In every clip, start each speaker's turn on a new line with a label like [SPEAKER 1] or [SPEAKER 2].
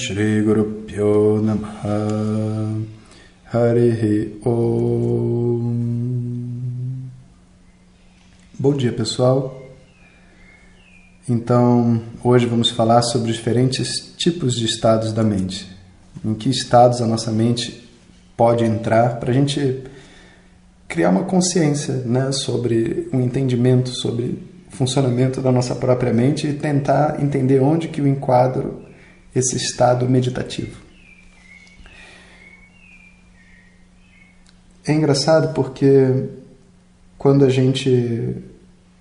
[SPEAKER 1] Shri Guru Pyo Namaha Om Bom dia pessoal. Então, hoje vamos falar sobre diferentes tipos de estados da mente. Em que estados a nossa mente pode entrar para a gente criar uma consciência né, sobre um entendimento sobre funcionamento da nossa própria mente e tentar entender onde que eu enquadro esse estado meditativo. É engraçado porque quando a gente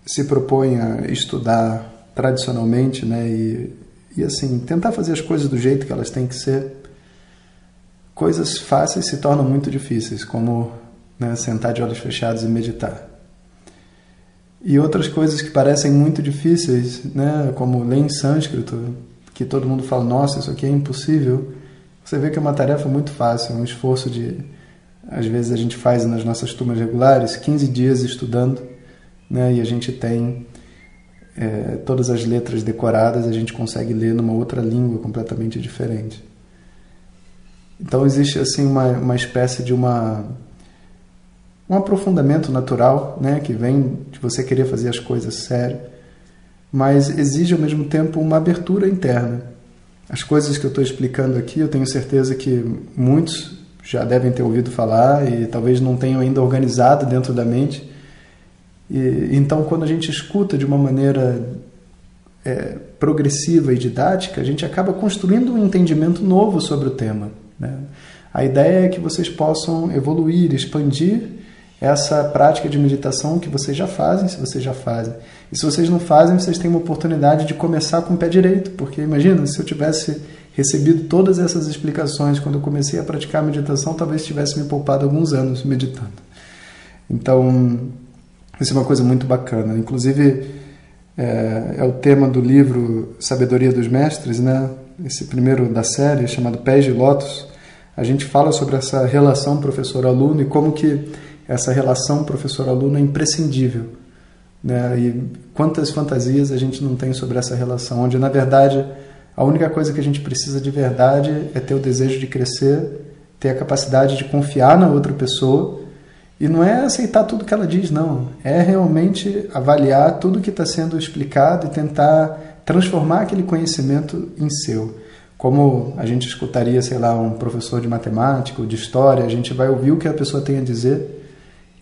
[SPEAKER 1] se propõe a estudar tradicionalmente, né, e, e assim, tentar fazer as coisas do jeito que elas têm que ser, coisas fáceis se tornam muito difíceis, como né, sentar de olhos fechados e meditar. E outras coisas que parecem muito difíceis, né, como ler em sânscrito, que todo mundo fala, nossa, isso aqui é impossível. Você vê que é uma tarefa muito fácil, um esforço de, às vezes a gente faz nas nossas turmas regulares, 15 dias estudando, né, e a gente tem é, todas as letras decoradas, a gente consegue ler numa outra língua completamente diferente. Então existe assim uma, uma espécie de uma um aprofundamento natural, né, que vem de você querer fazer as coisas sério, mas exige ao mesmo tempo uma abertura interna. As coisas que eu estou explicando aqui, eu tenho certeza que muitos já devem ter ouvido falar e talvez não tenham ainda organizado dentro da mente. E, então, quando a gente escuta de uma maneira é, progressiva e didática, a gente acaba construindo um entendimento novo sobre o tema. Né? A ideia é que vocês possam evoluir, expandir essa prática de meditação que vocês já fazem, se vocês já fazem. E se vocês não fazem, vocês têm uma oportunidade de começar com o pé direito, porque imagina, se eu tivesse recebido todas essas explicações quando eu comecei a praticar a meditação, talvez tivesse me poupado alguns anos meditando. Então, isso é uma coisa muito bacana. Inclusive, é, é o tema do livro Sabedoria dos Mestres, né? esse primeiro da série, chamado Pés de Lótus. A gente fala sobre essa relação professor-aluno e como que essa relação professor-aluno é imprescindível. Né? E quantas fantasias a gente não tem sobre essa relação, onde na verdade a única coisa que a gente precisa de verdade é ter o desejo de crescer, ter a capacidade de confiar na outra pessoa e não é aceitar tudo que ela diz, não. É realmente avaliar tudo que está sendo explicado e tentar transformar aquele conhecimento em seu. Como a gente escutaria, sei lá, um professor de matemática ou de história, a gente vai ouvir o que a pessoa tem a dizer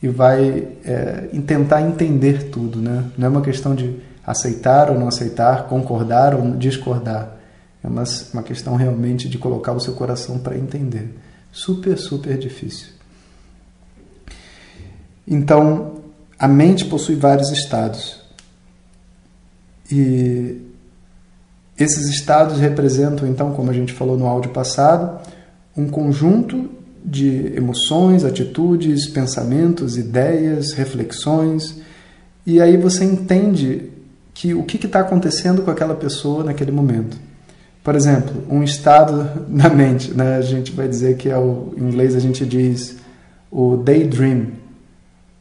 [SPEAKER 1] e vai é, tentar entender tudo. Né? Não é uma questão de aceitar ou não aceitar, concordar ou discordar. É uma, uma questão realmente de colocar o seu coração para entender. Super, super difícil. Então, a mente possui vários estados. E esses estados representam, então, como a gente falou no áudio passado, um conjunto de emoções, atitudes, pensamentos, ideias, reflexões, e aí você entende que o que está acontecendo com aquela pessoa naquele momento. Por exemplo, um estado na mente, né? a gente vai dizer que é o, em inglês a gente diz o daydream,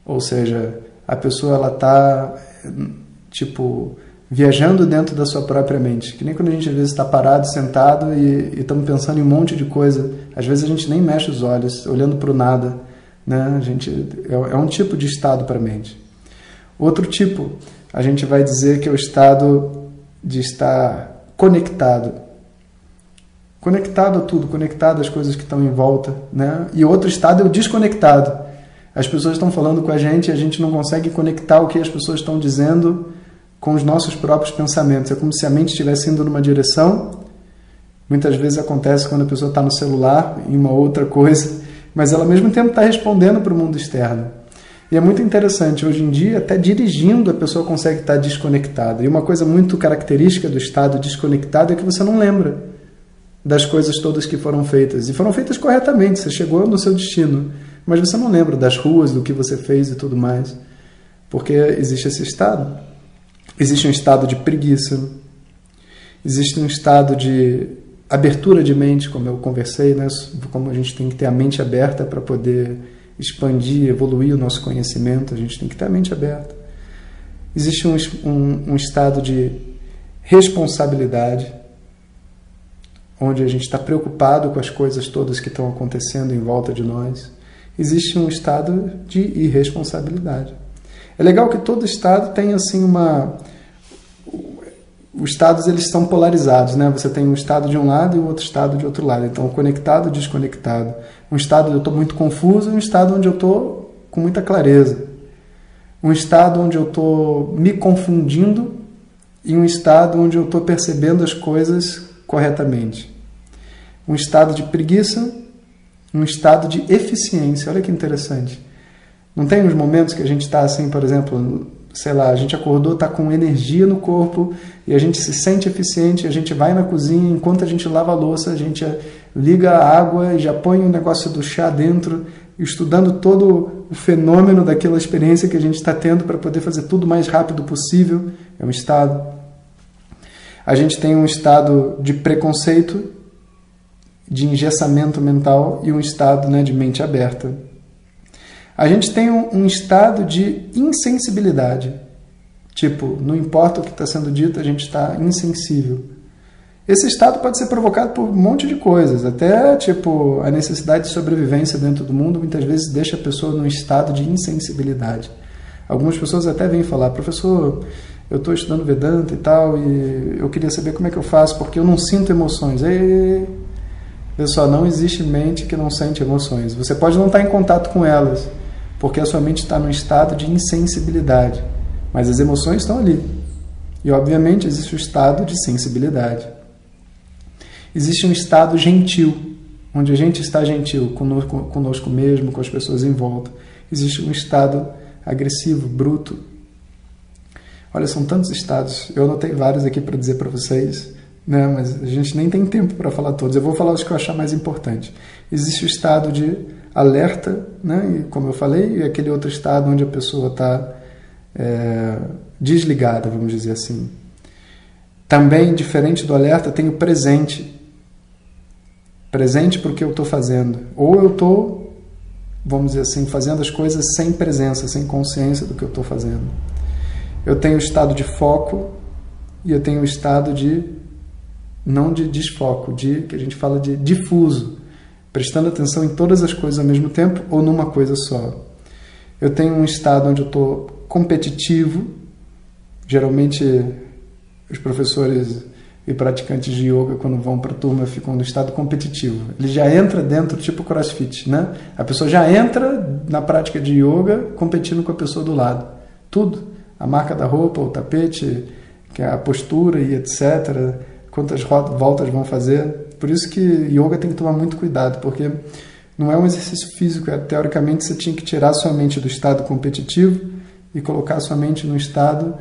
[SPEAKER 1] ou seja, a pessoa ela está tipo viajando dentro da sua própria mente. Que nem quando a gente às vezes está parado, sentado e estamos pensando em um monte de coisa. Às vezes a gente nem mexe os olhos, olhando para o nada. Né? A gente, é, é um tipo de estado para a mente. Outro tipo, a gente vai dizer que é o estado de estar conectado. Conectado a tudo, conectado às coisas que estão em volta. Né? E outro estado é o desconectado. As pessoas estão falando com a gente e a gente não consegue conectar o que as pessoas estão dizendo com os nossos próprios pensamentos. É como se a mente estivesse indo numa direção. Muitas vezes acontece quando a pessoa está no celular, em uma outra coisa, mas ela ao mesmo tempo está respondendo para o mundo externo. E é muito interessante, hoje em dia, até dirigindo, a pessoa consegue estar desconectada. E uma coisa muito característica do estado desconectado é que você não lembra. das coisas todas que foram feitas. E foram feitas corretamente, você chegou no seu destino. Mas você não lembra das ruas, do que você fez e tudo mais. Porque existe esse estado. Existe um estado de preguiça. Existe um estado de abertura de mente, como eu conversei, né? como a gente tem que ter a mente aberta para poder expandir, evoluir o nosso conhecimento, a gente tem que ter a mente aberta. Existe um, um, um estado de responsabilidade, onde a gente está preocupado com as coisas todas que estão acontecendo em volta de nós. Existe um estado de irresponsabilidade. É legal que todo estado tem assim uma os estados eles são polarizados, né? Você tem um estado de um lado e o outro estado de outro lado. Então, conectado, desconectado. Um estado onde eu estou muito confuso e um estado onde eu estou com muita clareza. Um estado onde eu estou me confundindo e um estado onde eu estou percebendo as coisas corretamente. Um estado de preguiça, um estado de eficiência. Olha que interessante. Não tem uns momentos que a gente está assim, por exemplo, sei lá, a gente acordou, está com energia no corpo e a gente se sente eficiente, a gente vai na cozinha, enquanto a gente lava a louça, a gente liga a água e já põe o negócio do chá dentro, estudando todo o fenômeno daquela experiência que a gente está tendo para poder fazer tudo o mais rápido possível. É um estado. A gente tem um estado de preconceito, de engessamento mental e um estado né, de mente aberta. A gente tem um, um estado de insensibilidade. Tipo, não importa o que está sendo dito, a gente está insensível. Esse estado pode ser provocado por um monte de coisas, até tipo a necessidade de sobrevivência dentro do mundo muitas vezes deixa a pessoa num estado de insensibilidade. Algumas pessoas até vêm falar, professor, eu estou estudando Vedanta e tal, e eu queria saber como é que eu faço, porque eu não sinto emoções. E, pessoal, não existe mente que não sente emoções. Você pode não estar em contato com elas, porque a sua mente está num estado de insensibilidade. Mas as emoções estão ali. E, obviamente, existe o estado de sensibilidade. Existe um estado gentil, onde a gente está gentil conosco, conosco mesmo, com as pessoas em volta. Existe um estado agressivo, bruto. Olha, são tantos estados. Eu anotei vários aqui para dizer para vocês, né? mas a gente nem tem tempo para falar todos. Eu vou falar os que eu achar mais importante. Existe o estado de alerta, né? E, como eu falei, e aquele outro estado onde a pessoa está é, desligada, vamos dizer assim. Também, diferente do alerta, tem o presente. Presente o que eu estou fazendo. Ou eu estou, vamos dizer assim, fazendo as coisas sem presença, sem consciência do que eu estou fazendo. Eu tenho o estado de foco e eu tenho o estado de, não de desfoco, de que a gente fala de difuso prestando atenção em todas as coisas ao mesmo tempo ou numa coisa só. Eu tenho um estado onde eu estou competitivo. Geralmente, os professores e praticantes de yoga, quando vão para a turma, ficam no estado competitivo. Ele já entra dentro, tipo crossfit, né? A pessoa já entra na prática de yoga competindo com a pessoa do lado. Tudo. A marca da roupa, o tapete, é a postura e etc. Quantas voltas vão fazer. Por isso que yoga tem que tomar muito cuidado, porque não é um exercício físico, é, teoricamente você tinha que tirar sua mente do estado competitivo e colocar sua mente no estado,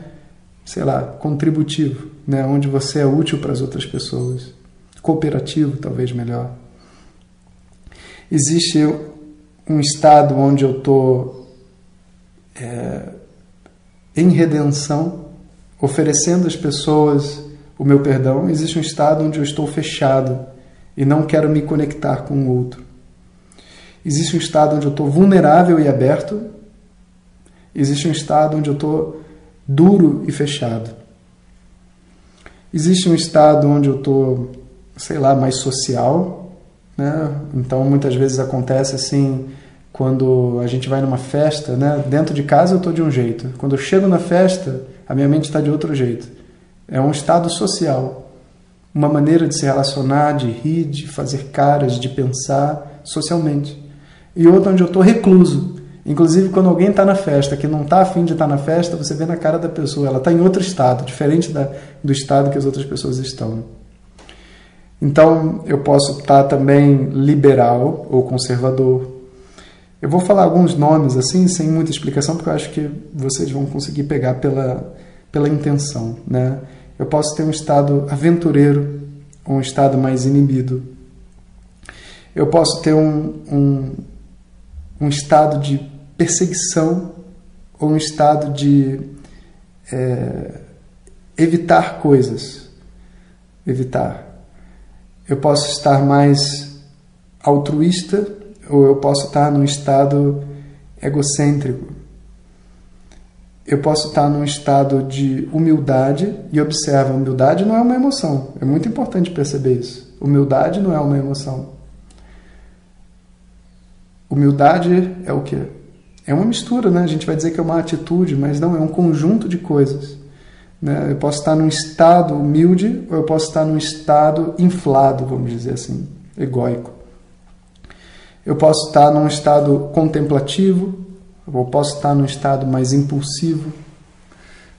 [SPEAKER 1] sei lá, contributivo, né, onde você é útil para as outras pessoas, cooperativo, talvez melhor. Existe um estado onde eu estou é, em redenção, oferecendo às pessoas o meu perdão, existe um estado onde eu estou fechado e não quero me conectar com o outro. Existe um estado onde eu estou vulnerável e aberto. Existe um estado onde eu estou duro e fechado. Existe um estado onde eu estou, sei lá, mais social. Né? Então, muitas vezes acontece assim, quando a gente vai numa festa, né? dentro de casa eu estou de um jeito. Quando eu chego na festa, a minha mente está de outro jeito. É um estado social, uma maneira de se relacionar, de rir, de fazer caras, de pensar socialmente. E outra onde eu estou recluso. Inclusive, quando alguém está na festa, que não está afim de estar tá na festa, você vê na cara da pessoa, ela está em outro estado, diferente da, do estado que as outras pessoas estão. Então, eu posso estar tá também liberal ou conservador. Eu vou falar alguns nomes assim, sem muita explicação, porque eu acho que vocês vão conseguir pegar pela, pela intenção. Né? Eu posso ter um estado aventureiro, ou um estado mais inibido. Eu posso ter um, um, um estado de perseguição ou um estado de é, evitar coisas. Evitar. Eu posso estar mais altruísta ou eu posso estar num estado egocêntrico. Eu posso estar num estado de humildade e observa, humildade não é uma emoção. É muito importante perceber isso. Humildade não é uma emoção. Humildade é o que? É uma mistura, né? A gente vai dizer que é uma atitude, mas não, é um conjunto de coisas. Né? Eu posso estar num estado humilde ou eu posso estar num estado inflado, vamos dizer assim, egóico. Eu posso estar num estado contemplativo, ou posso estar num estado mais impulsivo.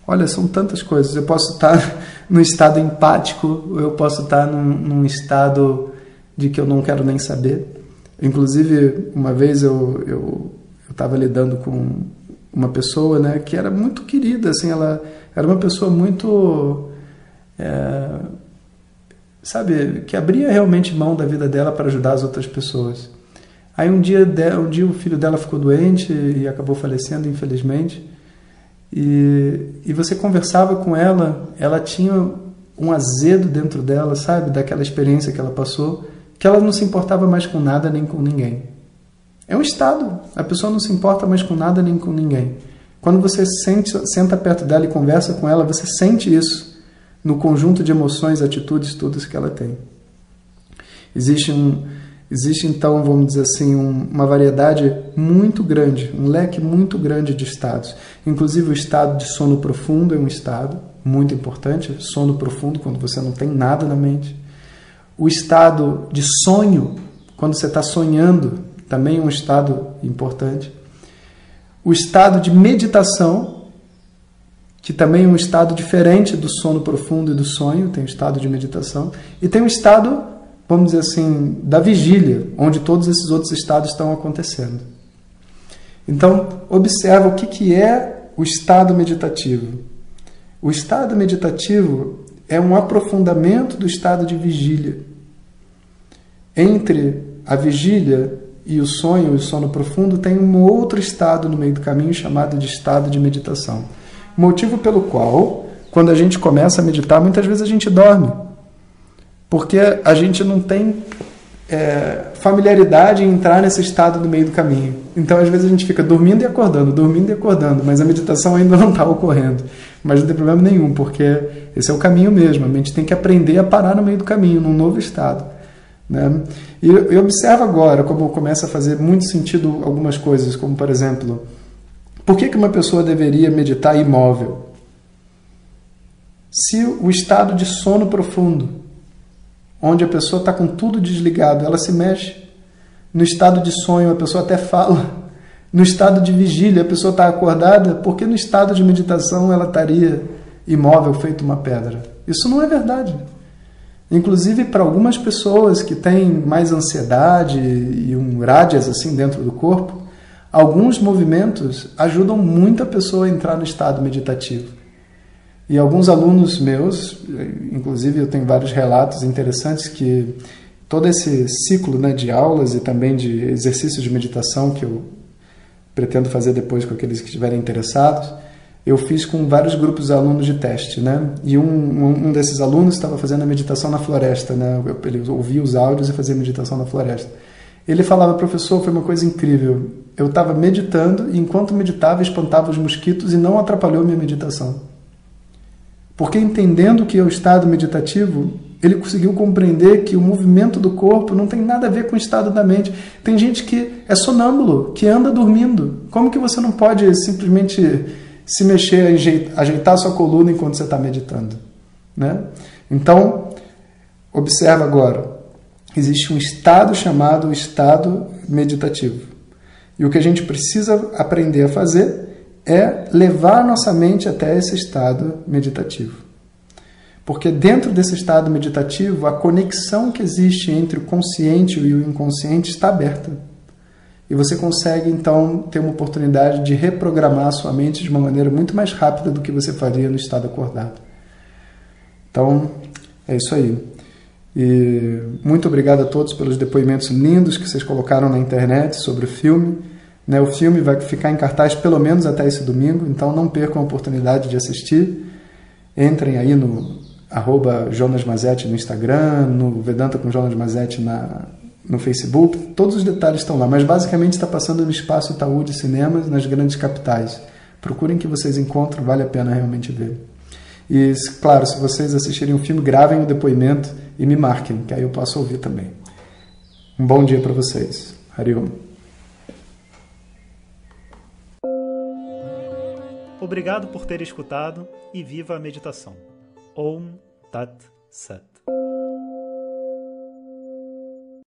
[SPEAKER 1] Olha, são tantas coisas. Eu posso estar num estado empático, eu posso estar num, num estado de que eu não quero nem saber. Inclusive, uma vez eu eu estava lidando com uma pessoa, né, que era muito querida, assim, ela era uma pessoa muito, é, sabe, que abria realmente mão da vida dela para ajudar as outras pessoas. Aí um dia, um dia o filho dela ficou doente e acabou falecendo, infelizmente. E, e você conversava com ela, ela tinha um azedo dentro dela, sabe, daquela experiência que ela passou, que ela não se importava mais com nada nem com ninguém. É um estado. A pessoa não se importa mais com nada nem com ninguém. Quando você sente, senta perto dela e conversa com ela, você sente isso no conjunto de emoções, atitudes, tudo que ela tem. Existe um, Existe então, vamos dizer assim, um, uma variedade muito grande, um leque muito grande de estados. Inclusive o estado de sono profundo é um estado muito importante, sono profundo quando você não tem nada na mente. O estado de sonho, quando você está sonhando, também é um estado importante. O estado de meditação, que também é um estado diferente do sono profundo e do sonho, tem o estado de meditação, e tem o estado vamos dizer assim, da vigília, onde todos esses outros estados estão acontecendo. Então, observa o que, que é o estado meditativo. O estado meditativo é um aprofundamento do estado de vigília. Entre a vigília e o sonho, o sono profundo, tem um outro estado no meio do caminho chamado de estado de meditação. Motivo pelo qual, quando a gente começa a meditar, muitas vezes a gente dorme porque a gente não tem é, familiaridade em entrar nesse estado no meio do caminho. Então, às vezes, a gente fica dormindo e acordando, dormindo e acordando, mas a meditação ainda não está ocorrendo. Mas não tem problema nenhum, porque esse é o caminho mesmo. A gente tem que aprender a parar no meio do caminho, num novo estado. Né? E eu observo agora como começa a fazer muito sentido algumas coisas, como, por exemplo, por que, que uma pessoa deveria meditar imóvel? Se o estado de sono profundo onde a pessoa está com tudo desligado, ela se mexe. No estado de sonho, a pessoa até fala. No estado de vigília, a pessoa está acordada, porque no estado de meditação ela estaria imóvel, feito uma pedra. Isso não é verdade. Inclusive, para algumas pessoas que têm mais ansiedade e um rádias assim dentro do corpo, alguns movimentos ajudam muito a pessoa a entrar no estado meditativo. E alguns alunos meus, inclusive eu tenho vários relatos interessantes que todo esse ciclo né, de aulas e também de exercícios de meditação que eu pretendo fazer depois com aqueles que estiverem interessados, eu fiz com vários grupos de alunos de teste, né? E um, um desses alunos estava fazendo a meditação na floresta, né? Ele ouvia os áudios e fazia meditação na floresta. Ele falava, professor, foi uma coisa incrível. Eu estava meditando e enquanto meditava espantava os mosquitos e não atrapalhou minha meditação. Porque entendendo que é o estado meditativo, ele conseguiu compreender que o movimento do corpo não tem nada a ver com o estado da mente. Tem gente que é sonâmbulo, que anda dormindo. Como que você não pode simplesmente se mexer, ajeitar sua coluna enquanto você está meditando? Né? Então, observa agora. Existe um estado chamado estado meditativo. E o que a gente precisa aprender a fazer é levar nossa mente até esse estado meditativo. Porque dentro desse estado meditativo, a conexão que existe entre o consciente e o inconsciente está aberta. E você consegue então ter uma oportunidade de reprogramar a sua mente de uma maneira muito mais rápida do que você faria no estado acordado. Então, é isso aí. E muito obrigado a todos pelos depoimentos lindos que vocês colocaram na internet sobre o filme. Né, o filme vai ficar em cartaz pelo menos até esse domingo, então não percam a oportunidade de assistir. Entrem aí no arroba Jonas Mazetti no Instagram, no Vedanta com Jonas Mazetti na, no Facebook. Todos os detalhes estão lá, mas basicamente está passando no Espaço Itaú de Cinemas nas grandes capitais. Procurem que vocês encontram, vale a pena realmente ver. E, claro, se vocês assistirem o filme, gravem o depoimento e me marquem, que aí eu posso ouvir também. Um bom dia para vocês. Hariom.
[SPEAKER 2] Obrigado por ter escutado e viva a meditação. Om Tat Sat.